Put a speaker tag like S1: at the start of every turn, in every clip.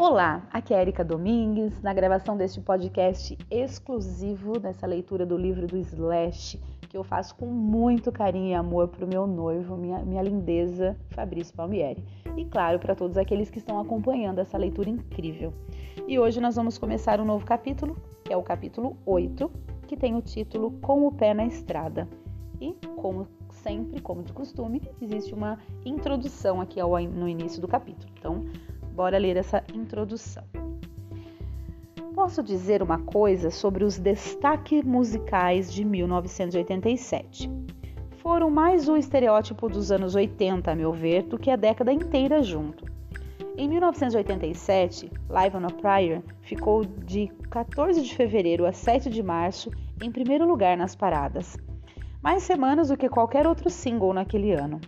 S1: Olá, aqui é Erika Domingues, na gravação deste podcast exclusivo dessa leitura do livro do Slash, que eu faço com muito carinho e amor para o meu noivo, minha, minha lindeza, Fabrício Palmieri. E claro, para todos aqueles que estão acompanhando essa leitura incrível. E hoje nós vamos começar um novo capítulo, que é o capítulo 8, que tem o título Com o Pé na Estrada. E, como sempre, como de costume, existe uma introdução aqui ao, no início do capítulo. Então, bora ler essa introdução. Posso dizer uma coisa sobre os destaques musicais de 1987. Foram mais o estereótipo dos anos 80, a meu ver, do que a década inteira junto. Em 1987, Live on a Prayer ficou de 14 de fevereiro a 7 de março em primeiro lugar nas paradas, mais semanas do que qualquer outro single naquele ano.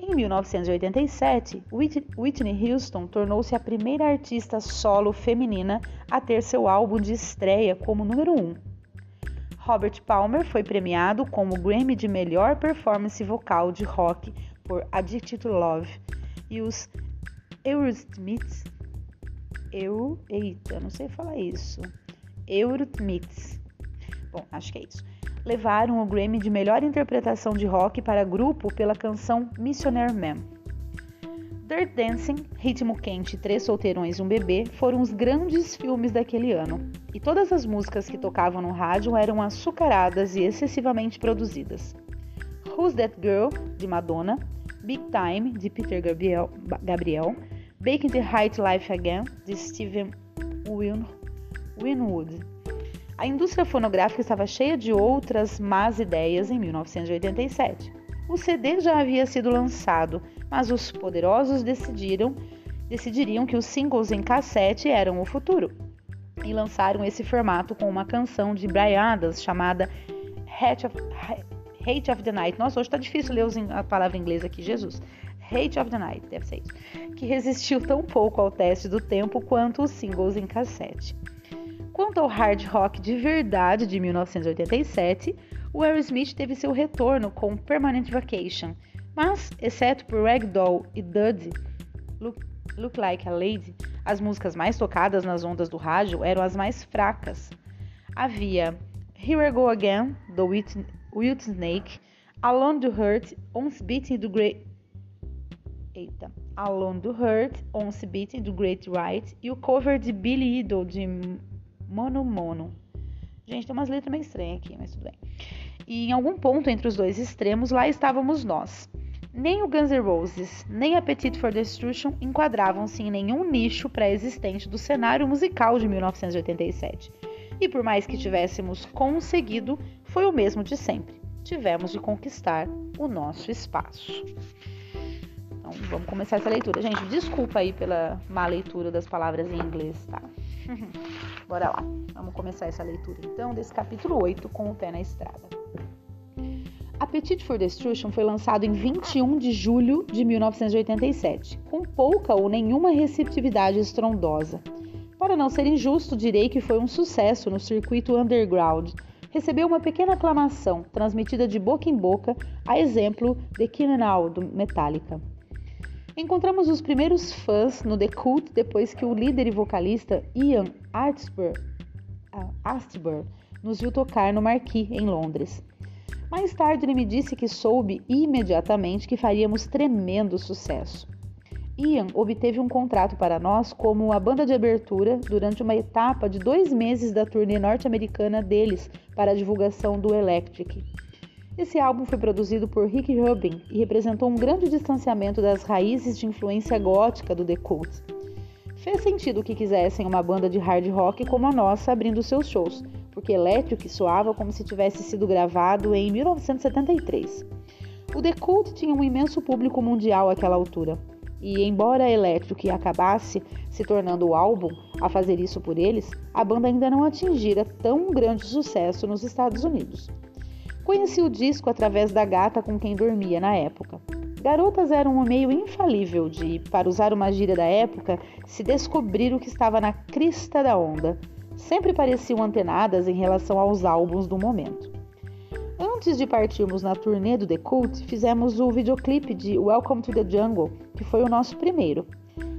S1: Em 1987, Whitney Houston tornou-se a primeira artista solo feminina a ter seu álbum de estreia como número 1. Robert Palmer foi premiado como Grammy de melhor performance vocal de rock por Addicted to Love e os Eurythmics Eu, eita, não sei falar isso. Eurythmics. Bom, acho que é isso levaram o Grammy de melhor interpretação de rock para grupo pela canção Missionary Man. Dirt Dancing, Ritmo Quente Três Solteirões e um Bebê foram os grandes filmes daquele ano, e todas as músicas que tocavam no rádio eram açucaradas e excessivamente produzidas. Who's That Girl, de Madonna, Big Time, de Peter Gabriel, Gabriel Baking the Height Life Again, de Steven Winwood, a indústria fonográfica estava cheia de outras más ideias em 1987. O CD já havia sido lançado, mas os poderosos decidiram, decidiriam que os singles em cassete eram o futuro e lançaram esse formato com uma canção de Brian chamada Hate of, Hate of the Night. Nossa, hoje está difícil ler a palavra inglesa aqui, Jesus. Hate of the Night, deve ser isso. Que resistiu tão pouco ao teste do tempo quanto os singles em cassete. Quanto ao hard rock de verdade de 1987, o Aerosmith teve seu retorno com Permanent Vacation, mas, exceto por Ragdoll e Duddy, Look, Look Like a Lady, as músicas mais tocadas nas ondas do rádio eram as mais fracas. Havia Here I Go Again, do Wild Snake, Alone to Hurt, Once Beating do Great... Eita. Alone to Hurt, Once Beating do Great Right e o cover de Billy Idol de Mono Mono. Gente, tem umas letras meio estranhas aqui, mas tudo bem. E em algum ponto entre os dois extremos, lá estávamos nós. Nem o Guns N' Roses, nem Appetite for Destruction enquadravam-se em nenhum nicho pré-existente do cenário musical de 1987. E por mais que tivéssemos conseguido, foi o mesmo de sempre. Tivemos de conquistar o nosso espaço. Então vamos começar essa leitura. Gente, desculpa aí pela má leitura das palavras em inglês, tá? Bora lá, vamos começar essa leitura então desse capítulo 8 com o pé na estrada. Appetite for Destruction foi lançado em 21 de julho de 1987, com pouca ou nenhuma receptividade estrondosa. Para não ser injusto, direi que foi um sucesso no circuito underground. Recebeu uma pequena aclamação, transmitida de boca em boca, a exemplo de Killing All, do Metallica. Encontramos os primeiros fãs no The Cult depois que o líder e vocalista Ian Astbury, Astbury nos viu tocar no Marquis, em Londres. Mais tarde ele me disse que soube imediatamente que faríamos tremendo sucesso. Ian obteve um contrato para nós como a banda de abertura durante uma etapa de dois meses da turnê norte-americana deles para a divulgação do Electric. Esse álbum foi produzido por Rick Rubin e representou um grande distanciamento das raízes de influência gótica do The Cult. Fez sentido que quisessem uma banda de hard rock como a nossa abrindo seus shows, porque Electric soava como se tivesse sido gravado em 1973. O The Cult tinha um imenso público mundial àquela altura, e embora Electric acabasse se tornando o álbum a fazer isso por eles, a banda ainda não atingira tão grande sucesso nos Estados Unidos. Conheci o disco através da gata com quem dormia na época. Garotas eram um meio infalível de, para usar uma gíria da época, se descobrir o que estava na crista da onda. Sempre pareciam antenadas em relação aos álbuns do momento. Antes de partirmos na turnê do The Cult, fizemos o videoclipe de Welcome to the Jungle, que foi o nosso primeiro.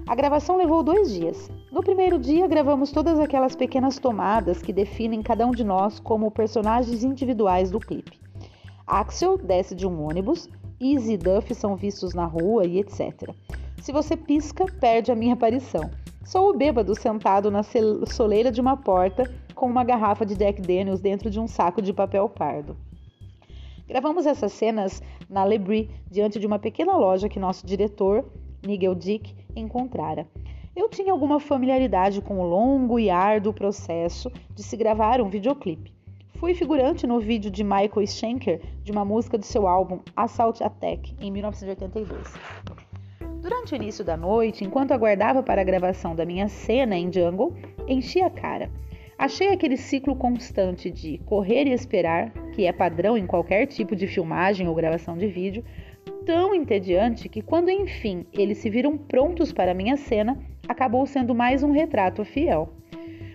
S1: A gravação levou dois dias. No primeiro dia, gravamos todas aquelas pequenas tomadas que definem cada um de nós como personagens individuais do clipe. Axel desce de um ônibus, Izzy e Duff são vistos na rua e etc. Se você pisca, perde a minha aparição. Sou o bêbado sentado na soleira de uma porta com uma garrafa de Jack Daniels dentro de um saco de papel pardo. Gravamos essas cenas na Lebris, diante de uma pequena loja que nosso diretor, Nigel Dick, encontrara. Eu tinha alguma familiaridade com o longo e árduo processo de se gravar um videoclipe. Fui figurante no vídeo de Michael Schenker de uma música do seu álbum Assault Attack, em 1982. Durante o início da noite, enquanto aguardava para a gravação da minha cena em Jungle, enchi a cara. Achei aquele ciclo constante de correr e esperar, que é padrão em qualquer tipo de filmagem ou gravação de vídeo, tão entediante que quando enfim eles se viram prontos para a minha cena, acabou sendo mais um retrato fiel.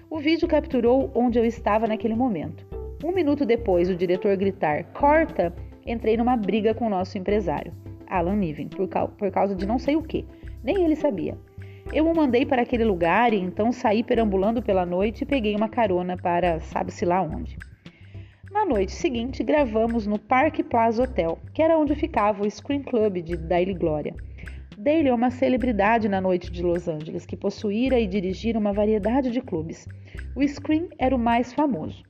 S1: O vídeo capturou onde eu estava naquele momento. Um minuto depois o diretor gritar corta, entrei numa briga com o nosso empresário, Alan Niven, por, por causa de não sei o que. Nem ele sabia. Eu o mandei para aquele lugar e então saí perambulando pela noite e peguei uma carona para sabe-se lá onde. Na noite seguinte, gravamos no Park Plaza Hotel, que era onde ficava o Screen Club de Daily Glória. Daly é uma celebridade na noite de Los Angeles, que possuíra e dirigira uma variedade de clubes. O Screen era o mais famoso.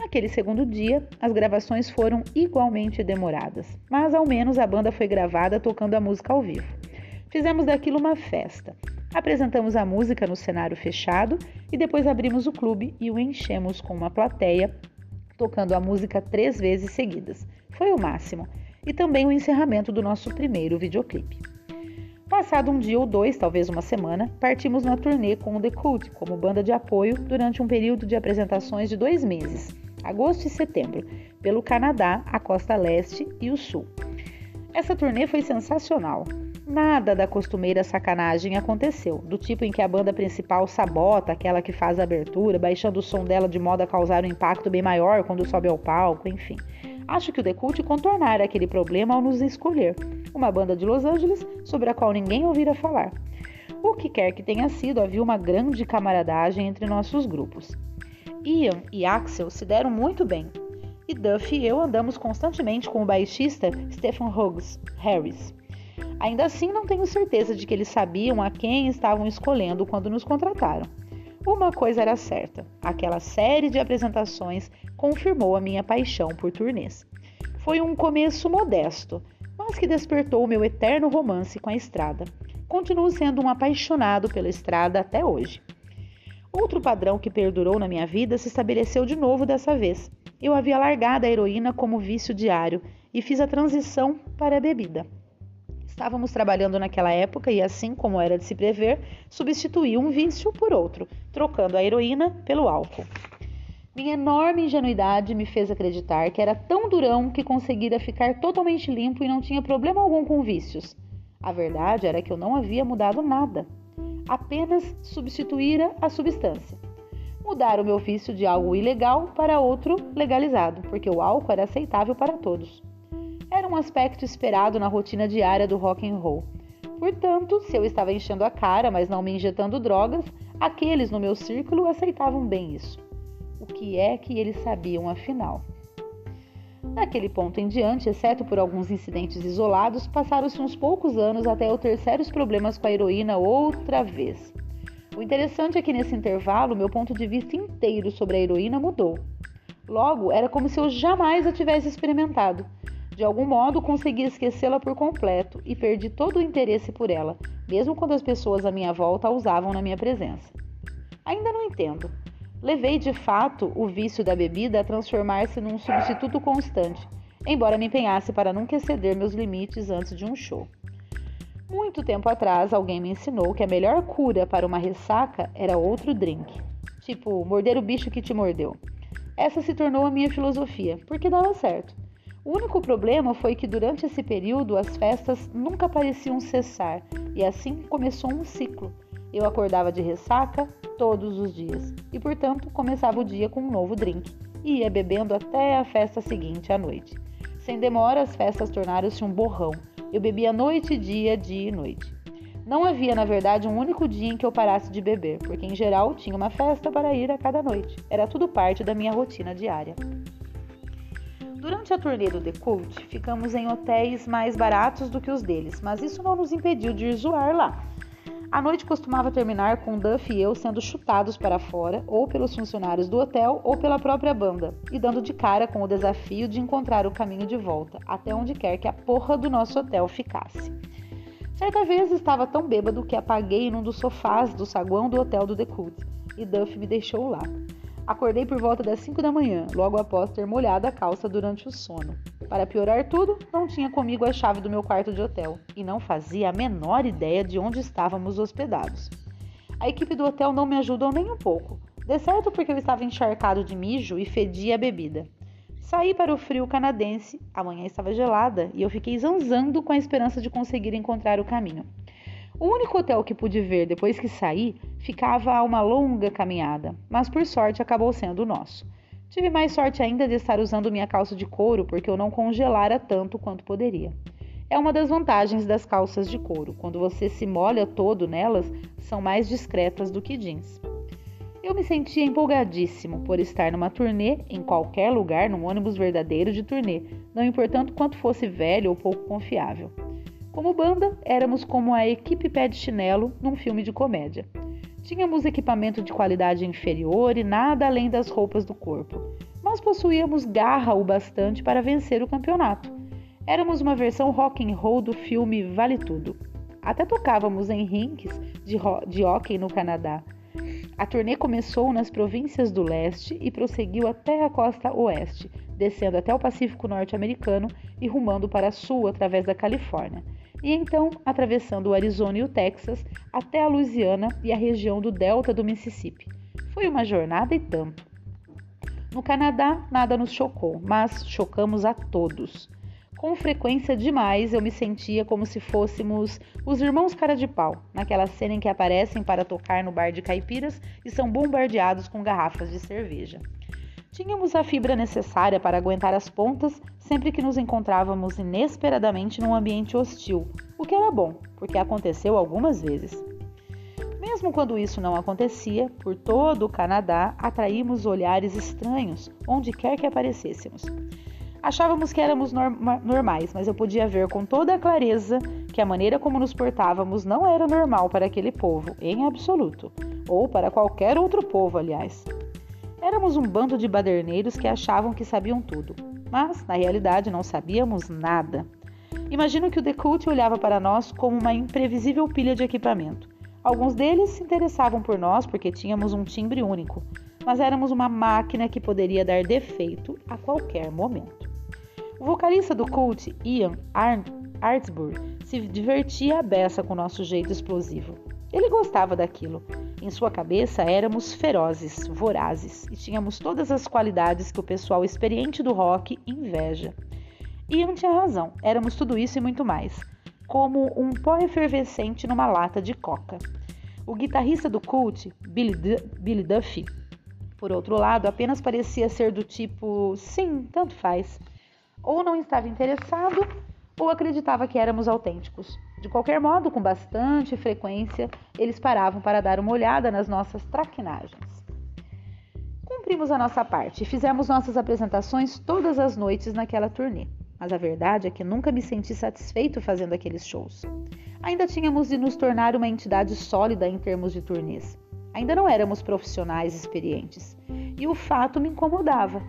S1: Naquele segundo dia, as gravações foram igualmente demoradas, mas ao menos a banda foi gravada tocando a música ao vivo. Fizemos daquilo uma festa. Apresentamos a música no cenário fechado e depois abrimos o clube e o enchemos com uma plateia tocando a música três vezes seguidas. Foi o máximo. E também o encerramento do nosso primeiro videoclipe. Passado um dia ou dois, talvez uma semana, partimos na turnê com o The Cult como banda de apoio durante um período de apresentações de dois meses, agosto e setembro, pelo Canadá, a costa leste e o sul. Essa turnê foi sensacional. Nada da costumeira sacanagem aconteceu, do tipo em que a banda principal sabota aquela que faz a abertura, baixando o som dela de modo a causar um impacto bem maior quando sobe ao palco, enfim. Acho que o The Cult contornara aquele problema ao nos escolher, uma banda de Los Angeles sobre a qual ninguém ouvira falar. O que quer que tenha sido, havia uma grande camaradagem entre nossos grupos. Ian e Axel se deram muito bem, e Duff e eu andamos constantemente com o baixista Stephen Hughes Harris. Ainda assim, não tenho certeza de que eles sabiam a quem estavam escolhendo quando nos contrataram. Uma coisa era certa: aquela série de apresentações confirmou a minha paixão por turnês. Foi um começo modesto, mas que despertou o meu eterno romance com a estrada. Continuo sendo um apaixonado pela estrada até hoje. Outro padrão que perdurou na minha vida se estabeleceu de novo dessa vez. Eu havia largado a heroína como vício diário e fiz a transição para a bebida. Estávamos trabalhando naquela época e, assim como era de se prever, substituí um vício por outro, trocando a heroína pelo álcool. Minha enorme ingenuidade me fez acreditar que era tão durão que conseguira ficar totalmente limpo e não tinha problema algum com vícios. A verdade era que eu não havia mudado nada, apenas substituíra a substância. Mudar o meu vício de algo ilegal para outro legalizado, porque o álcool era aceitável para todos era um aspecto esperado na rotina diária do rock and roll. Portanto, se eu estava enchendo a cara, mas não me injetando drogas, aqueles no meu círculo aceitavam bem isso. O que é que eles sabiam afinal? Daquele ponto em diante, exceto por alguns incidentes isolados, passaram-se uns poucos anos até eu ter sérios problemas com a heroína outra vez. O interessante é que nesse intervalo, meu ponto de vista inteiro sobre a heroína mudou. Logo, era como se eu jamais a tivesse experimentado. De algum modo consegui esquecê-la por completo e perdi todo o interesse por ela, mesmo quando as pessoas à minha volta a usavam na minha presença. Ainda não entendo. Levei de fato o vício da bebida a transformar-se num substituto constante, embora me empenhasse para nunca exceder meus limites antes de um show. Muito tempo atrás, alguém me ensinou que a melhor cura para uma ressaca era outro drink, tipo morder o bicho que te mordeu. Essa se tornou a minha filosofia, porque dava certo. O único problema foi que durante esse período as festas nunca pareciam cessar e assim começou um ciclo. Eu acordava de ressaca todos os dias e, portanto, começava o dia com um novo drink e ia bebendo até a festa seguinte à noite. Sem demora, as festas tornaram-se um borrão. Eu bebia noite e dia, dia e noite. Não havia, na verdade, um único dia em que eu parasse de beber, porque em geral tinha uma festa para ir a cada noite. Era tudo parte da minha rotina diária. Durante a turnê do The Cult, ficamos em hotéis mais baratos do que os deles, mas isso não nos impediu de ir zoar lá. A noite costumava terminar com Duff e eu sendo chutados para fora, ou pelos funcionários do hotel, ou pela própria banda, e dando de cara com o desafio de encontrar o caminho de volta, até onde quer que a porra do nosso hotel ficasse. Certa vez estava tão bêbado que apaguei num dos sofás do saguão do hotel do The Cult, e Duff me deixou lá. Acordei por volta das 5 da manhã, logo após ter molhado a calça durante o sono. Para piorar tudo, não tinha comigo a chave do meu quarto de hotel e não fazia a menor ideia de onde estávamos hospedados. A equipe do hotel não me ajudou nem um pouco, de certo porque eu estava encharcado de mijo e fedia a bebida. Saí para o frio canadense, a manhã estava gelada e eu fiquei zanzando com a esperança de conseguir encontrar o caminho. O único hotel que pude ver depois que saí ficava a uma longa caminhada, mas por sorte acabou sendo o nosso. Tive mais sorte ainda de estar usando minha calça de couro porque eu não congelara tanto quanto poderia. É uma das vantagens das calças de couro. Quando você se molha todo nelas, são mais discretas do que jeans. Eu me sentia empolgadíssimo por estar numa turnê em qualquer lugar, num ônibus verdadeiro de turnê, não importando quanto fosse velho ou pouco confiável. Como banda, éramos como a equipe pé de chinelo num filme de comédia. Tínhamos equipamento de qualidade inferior e nada além das roupas do corpo, mas possuíamos garra o bastante para vencer o campeonato. Éramos uma versão rock and roll do filme Vale Tudo. Até tocávamos em rinks de, de hockey no Canadá. A turnê começou nas províncias do leste e prosseguiu até a costa oeste, descendo até o Pacífico norte-americano e rumando para sul através da Califórnia e então atravessando o Arizona e o Texas até a Louisiana e a região do delta do Mississippi. Foi uma jornada e tanto. No Canadá, nada nos chocou, mas chocamos a todos. Com frequência demais, eu me sentia como se fôssemos os irmãos cara de pau, naquela cena em que aparecem para tocar no bar de caipiras e são bombardeados com garrafas de cerveja. Tínhamos a fibra necessária para aguentar as pontas sempre que nos encontrávamos inesperadamente num ambiente hostil, o que era bom, porque aconteceu algumas vezes. Mesmo quando isso não acontecia, por todo o Canadá atraímos olhares estranhos onde quer que aparecêssemos. Achávamos que éramos norma normais, mas eu podia ver com toda a clareza que a maneira como nos portávamos não era normal para aquele povo, em absoluto, ou para qualquer outro povo, aliás. Éramos um bando de baderneiros que achavam que sabiam tudo, mas na realidade não sabíamos nada. Imagino que o Decult olhava para nós como uma imprevisível pilha de equipamento. Alguns deles se interessavam por nós porque tínhamos um timbre único, mas éramos uma máquina que poderia dar defeito a qualquer momento. O vocalista do cult, Ian Artsburg, se divertia a beça com nosso jeito explosivo. Ele gostava daquilo. Em sua cabeça éramos ferozes, vorazes e tínhamos todas as qualidades que o pessoal experiente do rock inveja. Ian tinha razão, éramos tudo isso e muito mais, como um pó efervescente numa lata de coca. O guitarrista do cult, Billy, du Billy Duffy, por outro lado, apenas parecia ser do tipo: sim, tanto faz. Ou não estava interessado, ou acreditava que éramos autênticos. De qualquer modo, com bastante frequência, eles paravam para dar uma olhada nas nossas traquinagens. Cumprimos a nossa parte e fizemos nossas apresentações todas as noites naquela turnê, mas a verdade é que nunca me senti satisfeito fazendo aqueles shows. Ainda tínhamos de nos tornar uma entidade sólida em termos de turnês. Ainda não éramos profissionais experientes e o fato me incomodava.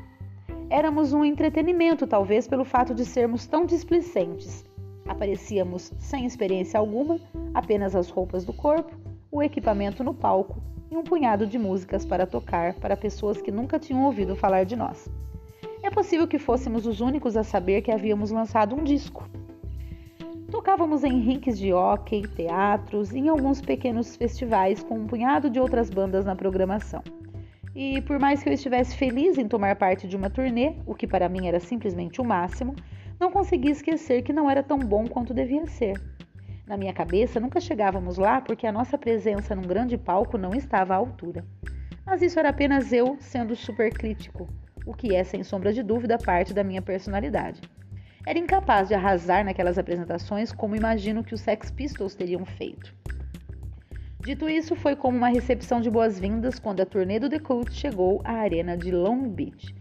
S1: Éramos um entretenimento, talvez pelo fato de sermos tão displicentes Aparecíamos sem experiência alguma, apenas as roupas do corpo, o equipamento no palco e um punhado de músicas para tocar para pessoas que nunca tinham ouvido falar de nós. É possível que fôssemos os únicos a saber que havíamos lançado um disco. Tocávamos em rinques de hockey, teatros e em alguns pequenos festivais com um punhado de outras bandas na programação. E por mais que eu estivesse feliz em tomar parte de uma turnê, o que para mim era simplesmente o máximo, não consegui esquecer que não era tão bom quanto devia ser. Na minha cabeça, nunca chegávamos lá porque a nossa presença num grande palco não estava à altura. Mas isso era apenas eu sendo super crítico, o que é, sem sombra de dúvida, parte da minha personalidade. era incapaz de arrasar naquelas apresentações como imagino que os Sex Pistols teriam feito. Dito isso, foi como uma recepção de boas-vindas quando a turnê do The Cult chegou à arena de Long Beach.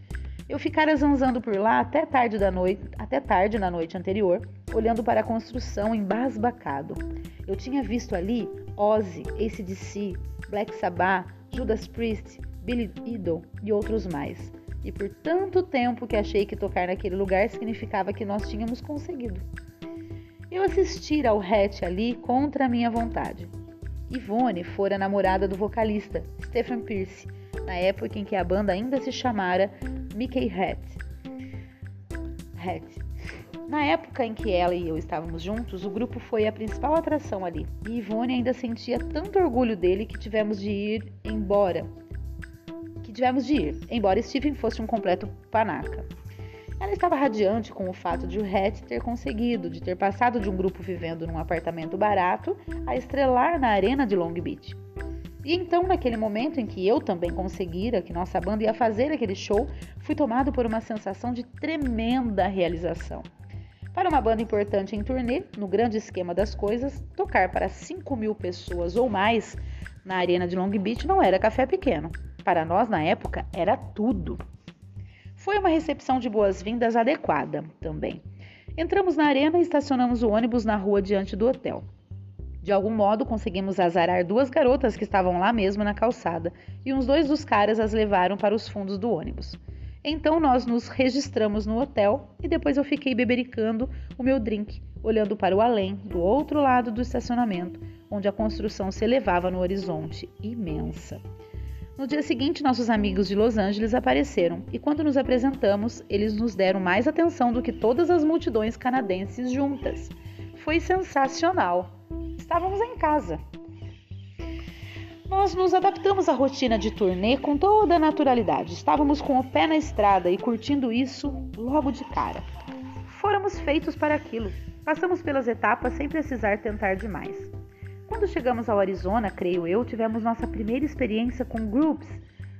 S1: Eu ficara zanzando por lá até tarde da noite, até tarde na noite anterior, olhando para a construção embasbacado. Eu tinha visto ali Ozzy, ACDC, Black Sabbath, Judas Priest, Billy Idol e outros mais. E por tanto tempo que achei que tocar naquele lugar significava que nós tínhamos conseguido. Eu assisti ao Hatch ali contra a minha vontade. Yvonne fora namorada do vocalista Stephen Pierce, na época em que a banda ainda se chamara Mickey Hat. Hat. Na época em que ela e eu estávamos juntos, o grupo foi a principal atração ali. E Ivone ainda sentia tanto orgulho dele que tivemos de ir embora. Que tivemos de ir, embora Stephen fosse um completo panaca. Ela estava radiante com o fato de o Hat ter conseguido, de ter passado de um grupo vivendo num apartamento barato a estrelar na arena de Long Beach. E então, naquele momento em que eu também conseguira que nossa banda ia fazer aquele show, fui tomado por uma sensação de tremenda realização. Para uma banda importante em turnê, no grande esquema das coisas, tocar para 5 mil pessoas ou mais na arena de Long Beach não era café pequeno. Para nós, na época, era tudo. Foi uma recepção de boas-vindas adequada também. Entramos na arena e estacionamos o ônibus na rua diante do hotel. De algum modo, conseguimos azarar duas garotas que estavam lá mesmo na calçada, e uns dois dos caras as levaram para os fundos do ônibus. Então nós nos registramos no hotel e depois eu fiquei bebericando o meu drink, olhando para o além, do outro lado do estacionamento, onde a construção se elevava no horizonte, imensa. No dia seguinte, nossos amigos de Los Angeles apareceram e, quando nos apresentamos, eles nos deram mais atenção do que todas as multidões canadenses juntas. Foi sensacional! Estávamos em casa, nós nos adaptamos à rotina de turnê com toda a naturalidade. Estávamos com o pé na estrada e curtindo isso logo de cara. Fôramos feitos para aquilo. Passamos pelas etapas sem precisar tentar demais. Quando chegamos ao Arizona, creio eu, tivemos nossa primeira experiência com groups.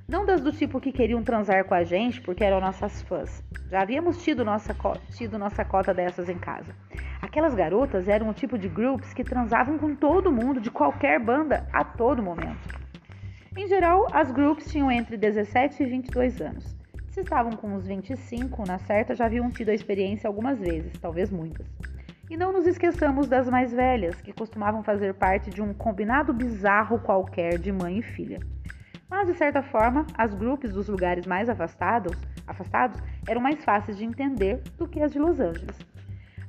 S1: Não das do tipo que queriam transar com a gente porque eram nossas fãs. Já havíamos tido nossa, tido nossa cota dessas em casa. Aquelas garotas eram o tipo de groups que transavam com todo mundo de qualquer banda a todo momento. Em geral, as groups tinham entre 17 e 22 anos. Se estavam com uns 25, na certa já haviam tido a experiência algumas vezes, talvez muitas. E não nos esqueçamos das mais velhas, que costumavam fazer parte de um combinado bizarro qualquer de mãe e filha. Mas, de certa forma, as grupos dos lugares mais afastados, afastados eram mais fáceis de entender do que as de Los Angeles.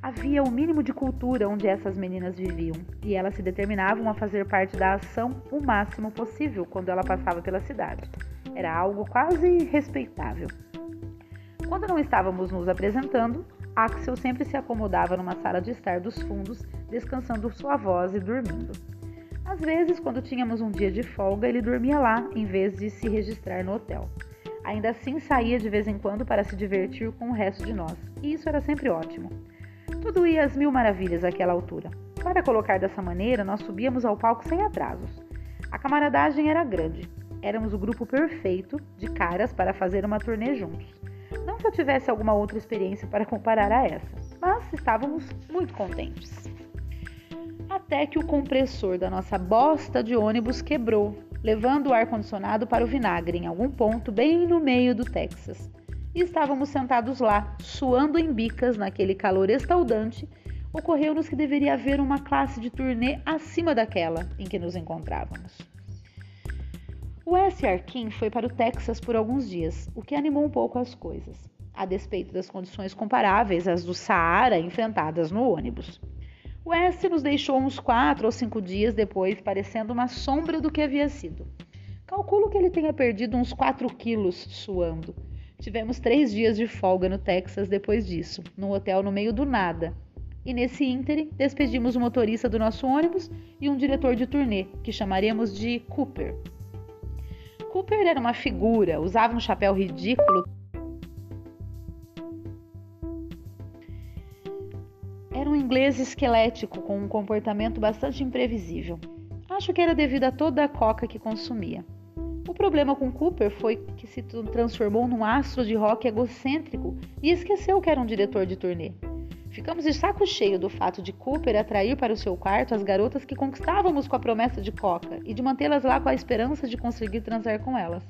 S1: Havia o mínimo de cultura onde essas meninas viviam, e elas se determinavam a fazer parte da ação o máximo possível quando ela passava pela cidade. Era algo quase respeitável. Quando não estávamos nos apresentando, Axel sempre se acomodava numa sala de estar dos fundos, descansando sua voz e dormindo. Às vezes, quando tínhamos um dia de folga, ele dormia lá em vez de se registrar no hotel. Ainda assim, saía de vez em quando para se divertir com o resto de nós, e isso era sempre ótimo. Tudo ia às mil maravilhas àquela altura. Para colocar dessa maneira, nós subíamos ao palco sem atrasos. A camaradagem era grande. Éramos o grupo perfeito de caras para fazer uma turnê juntos. Não que eu tivesse alguma outra experiência para comparar a essa, mas estávamos muito contentes. Até que o compressor da nossa bosta de ônibus quebrou, levando o ar-condicionado para o vinagre em algum ponto bem no meio do Texas e estávamos sentados lá, suando em bicas naquele calor estaldante, ocorreu-nos que deveria haver uma classe de turnê acima daquela em que nos encontrávamos. O S. Arkin foi para o Texas por alguns dias, o que animou um pouco as coisas, a despeito das condições comparáveis às do Saara enfrentadas no ônibus. O S nos deixou uns quatro ou cinco dias depois, parecendo uma sombra do que havia sido. Calculo que ele tenha perdido uns 4 quilos suando Tivemos três dias de folga no Texas depois disso, num hotel no meio do nada. E nesse ínterim, despedimos o motorista do nosso ônibus e um diretor de turnê, que chamaríamos de Cooper. Cooper era uma figura, usava um chapéu ridículo. Era um inglês esquelético com um comportamento bastante imprevisível. Acho que era devido a toda a coca que consumia. O problema com Cooper foi que se transformou num astro de rock egocêntrico e esqueceu que era um diretor de turnê. Ficamos de saco cheio do fato de Cooper atrair para o seu quarto as garotas que conquistávamos com a promessa de coca e de mantê-las lá com a esperança de conseguir transar com elas.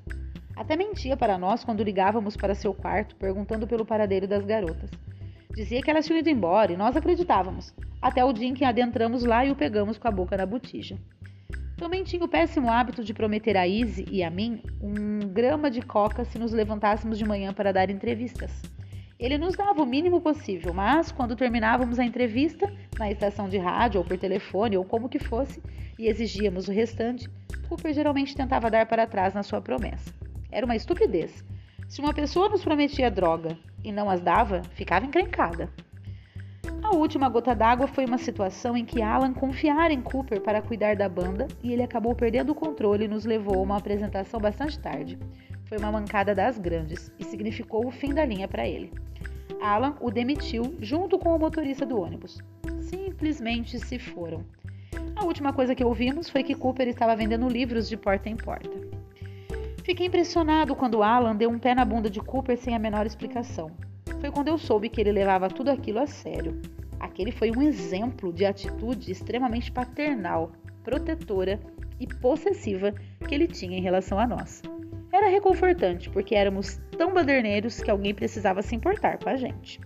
S1: Até mentia para nós quando ligávamos para seu quarto perguntando pelo paradeiro das garotas. Dizia que elas tinham ido embora e nós acreditávamos, até o dia em que adentramos lá e o pegamos com a boca na botija. Também tinha o péssimo hábito de prometer a Izzy e a mim um grama de coca se nos levantássemos de manhã para dar entrevistas. Ele nos dava o mínimo possível, mas quando terminávamos a entrevista, na estação de rádio ou por telefone ou como que fosse, e exigíamos o restante, Cooper geralmente tentava dar para trás na sua promessa. Era uma estupidez. Se uma pessoa nos prometia droga e não as dava, ficava encrencada. A última gota d'água foi uma situação em que Alan confiara em Cooper para cuidar da banda e ele acabou perdendo o controle e nos levou a uma apresentação bastante tarde. Foi uma mancada das grandes e significou o fim da linha para ele. Alan o demitiu junto com o motorista do ônibus. Simplesmente se foram. A última coisa que ouvimos foi que Cooper estava vendendo livros de porta em porta. Fiquei impressionado quando Alan deu um pé na bunda de Cooper sem a menor explicação. Foi quando eu soube que ele levava tudo aquilo a sério. Aquele foi um exemplo de atitude extremamente paternal, protetora e possessiva que ele tinha em relação a nós. Era reconfortante, porque éramos tão baderneiros que alguém precisava se importar com a gente.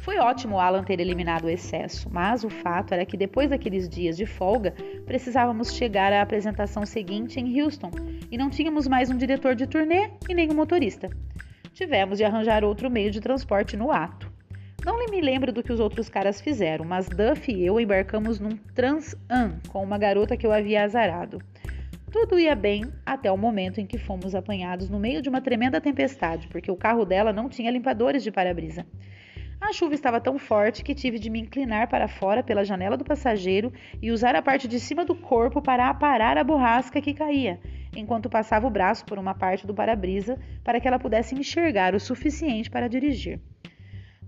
S1: Foi ótimo Alan ter eliminado o excesso, mas o fato era que depois daqueles dias de folga, precisávamos chegar à apresentação seguinte em Houston e não tínhamos mais um diretor de turnê e nem um motorista. Tivemos de arranjar outro meio de transporte no ato. Não me lembro do que os outros caras fizeram, mas Duff e eu embarcamos num Trans-Am com uma garota que eu havia azarado. Tudo ia bem até o momento em que fomos apanhados no meio de uma tremenda tempestade, porque o carro dela não tinha limpadores de para-brisa. A chuva estava tão forte que tive de me inclinar para fora pela janela do passageiro e usar a parte de cima do corpo para aparar a borrasca que caía, enquanto passava o braço por uma parte do para-brisa para que ela pudesse enxergar o suficiente para dirigir.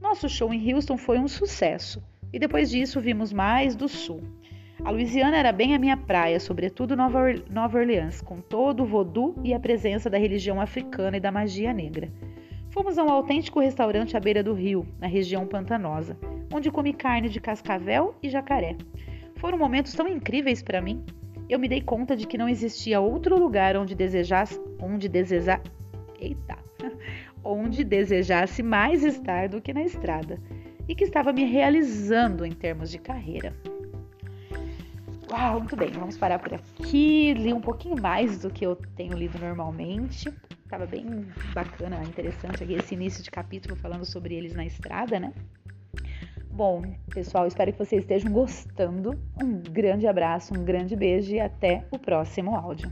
S1: Nosso show em Houston foi um sucesso e depois disso vimos mais do sul. A Louisiana era bem a minha praia, sobretudo Nova, Nova Orleans, com todo o voodoo e a presença da religião africana e da magia negra. Fomos a um autêntico restaurante à beira do rio, na região pantanosa, onde comi carne de cascavel e jacaré. Foram momentos tão incríveis para mim. Eu me dei conta de que não existia outro lugar onde desejasse, onde desejar, eita, onde desejasse mais estar do que na estrada, e que estava me realizando em termos de carreira. Uau, muito bem, vamos parar por aqui. Li um pouquinho mais do que eu tenho lido normalmente. Tava bem bacana, interessante aqui esse início de capítulo falando sobre eles na estrada, né? Bom, pessoal, espero que vocês estejam gostando. Um grande abraço, um grande beijo e até o próximo áudio.